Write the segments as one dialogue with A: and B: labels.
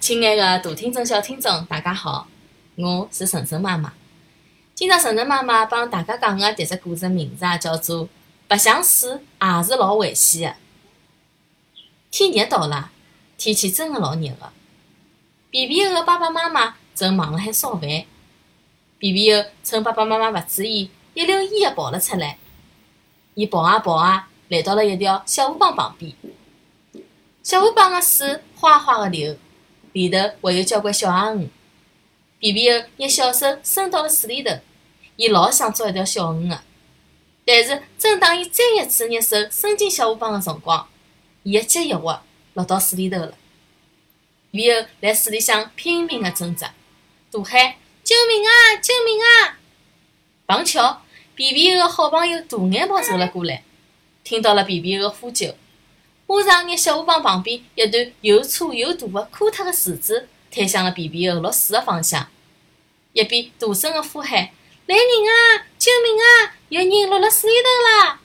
A: 亲爱的大听众、小听众，大家好，我是晨晨妈妈。今朝晨晨妈妈帮大家讲的迭只故事名字啊，叫做《白相水也是老危险的》。天热到了，天气真的老热的。皮皮猴的爸爸妈妈正忙辣海烧饭，皮皮猴趁爸爸妈妈勿注意，一溜烟的跑了出来。伊跑啊跑啊，来到了一条小河浜旁边。小河浜的水哗哗的流，里头还有交关小鸭鱼。皮皮猴拿小手伸到了水里头，伊老想捉一条小鱼的。但是，正当伊再一次拿手伸进小河浜的辰光，伊一急一滑，落到水里头了。皮皮猴辣水里向拼命的挣扎，大喊：“救命啊！救命啊！”碰巧，皮皮猴的好朋友大眼猫走了过来，听到了皮皮猴的呼救。马上拿小河浜旁边一段又粗又大的枯脱的树枝推向了皮皮猴落水的方向，一边大声的呼喊：“来人啊！救命啊！有人落了水里头啦！”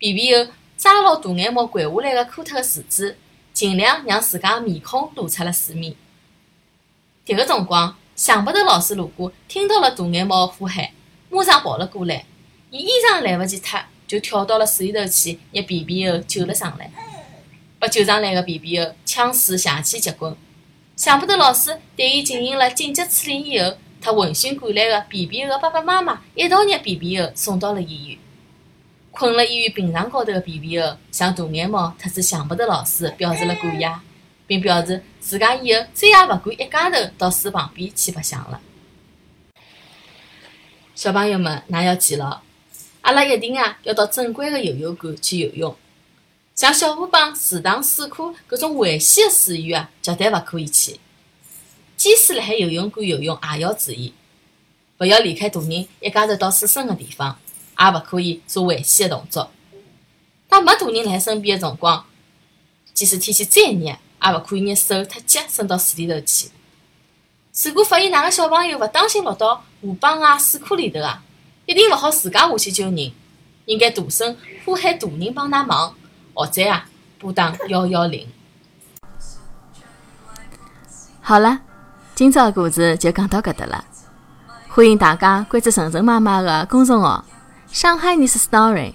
A: 皮皮猴抓牢大眼猫掼下来的枯脱的树枝，尽量让自家的面孔露出了水面。迭个辰光，想不头老师路过，听到了大眼猫的呼喊，马上跑了过来，伊衣裳来勿及脱。就跳到了水里头去，拿皮皮猴救了上来。被救上来的皮皮猴呛水邪气结棍，想不到老师对伊进行了紧急处理以后，他闻讯赶来的皮皮猴爸爸妈妈一道拿皮皮猴送到了医院。困了医院病床高头的皮皮猴向大眼猫特子想不到老师表示了感谢，并表示自家以后再也勿敢一家头到水旁边去白相了。小朋友们，衲要记牢。阿拉一定啊要到正规的游泳馆去游泳，像小河浜、池塘、水库搿种危险的水域啊，绝对勿可以去。即使辣海游泳馆游泳，也要注意，勿要离开大人一家头到水深的地方，也勿可以做危险的动作。当没大人辣海身边的辰光，即使天气再热，也勿可以拿手特脚伸到水里头去。如果发现哪个小朋友勿当心落到河浜啊、水库里头啊，一定勿好自家下去救人，应该大声呼喊大人帮㑚忙，或者啊拨打幺幺零。好了，今朝的故事就讲到搿搭了。欢迎大家关注晨晨妈妈的公众号“上海人 story”，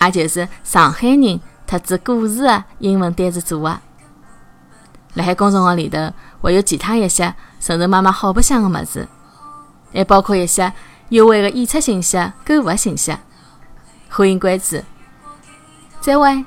A: 也就是上海人特指故事的英文单词组合。辣海公众号里头会有其他一些晨晨妈妈好白相的物事，还包括一些。优惠的演出信息、购物信息，欢迎关注。再会。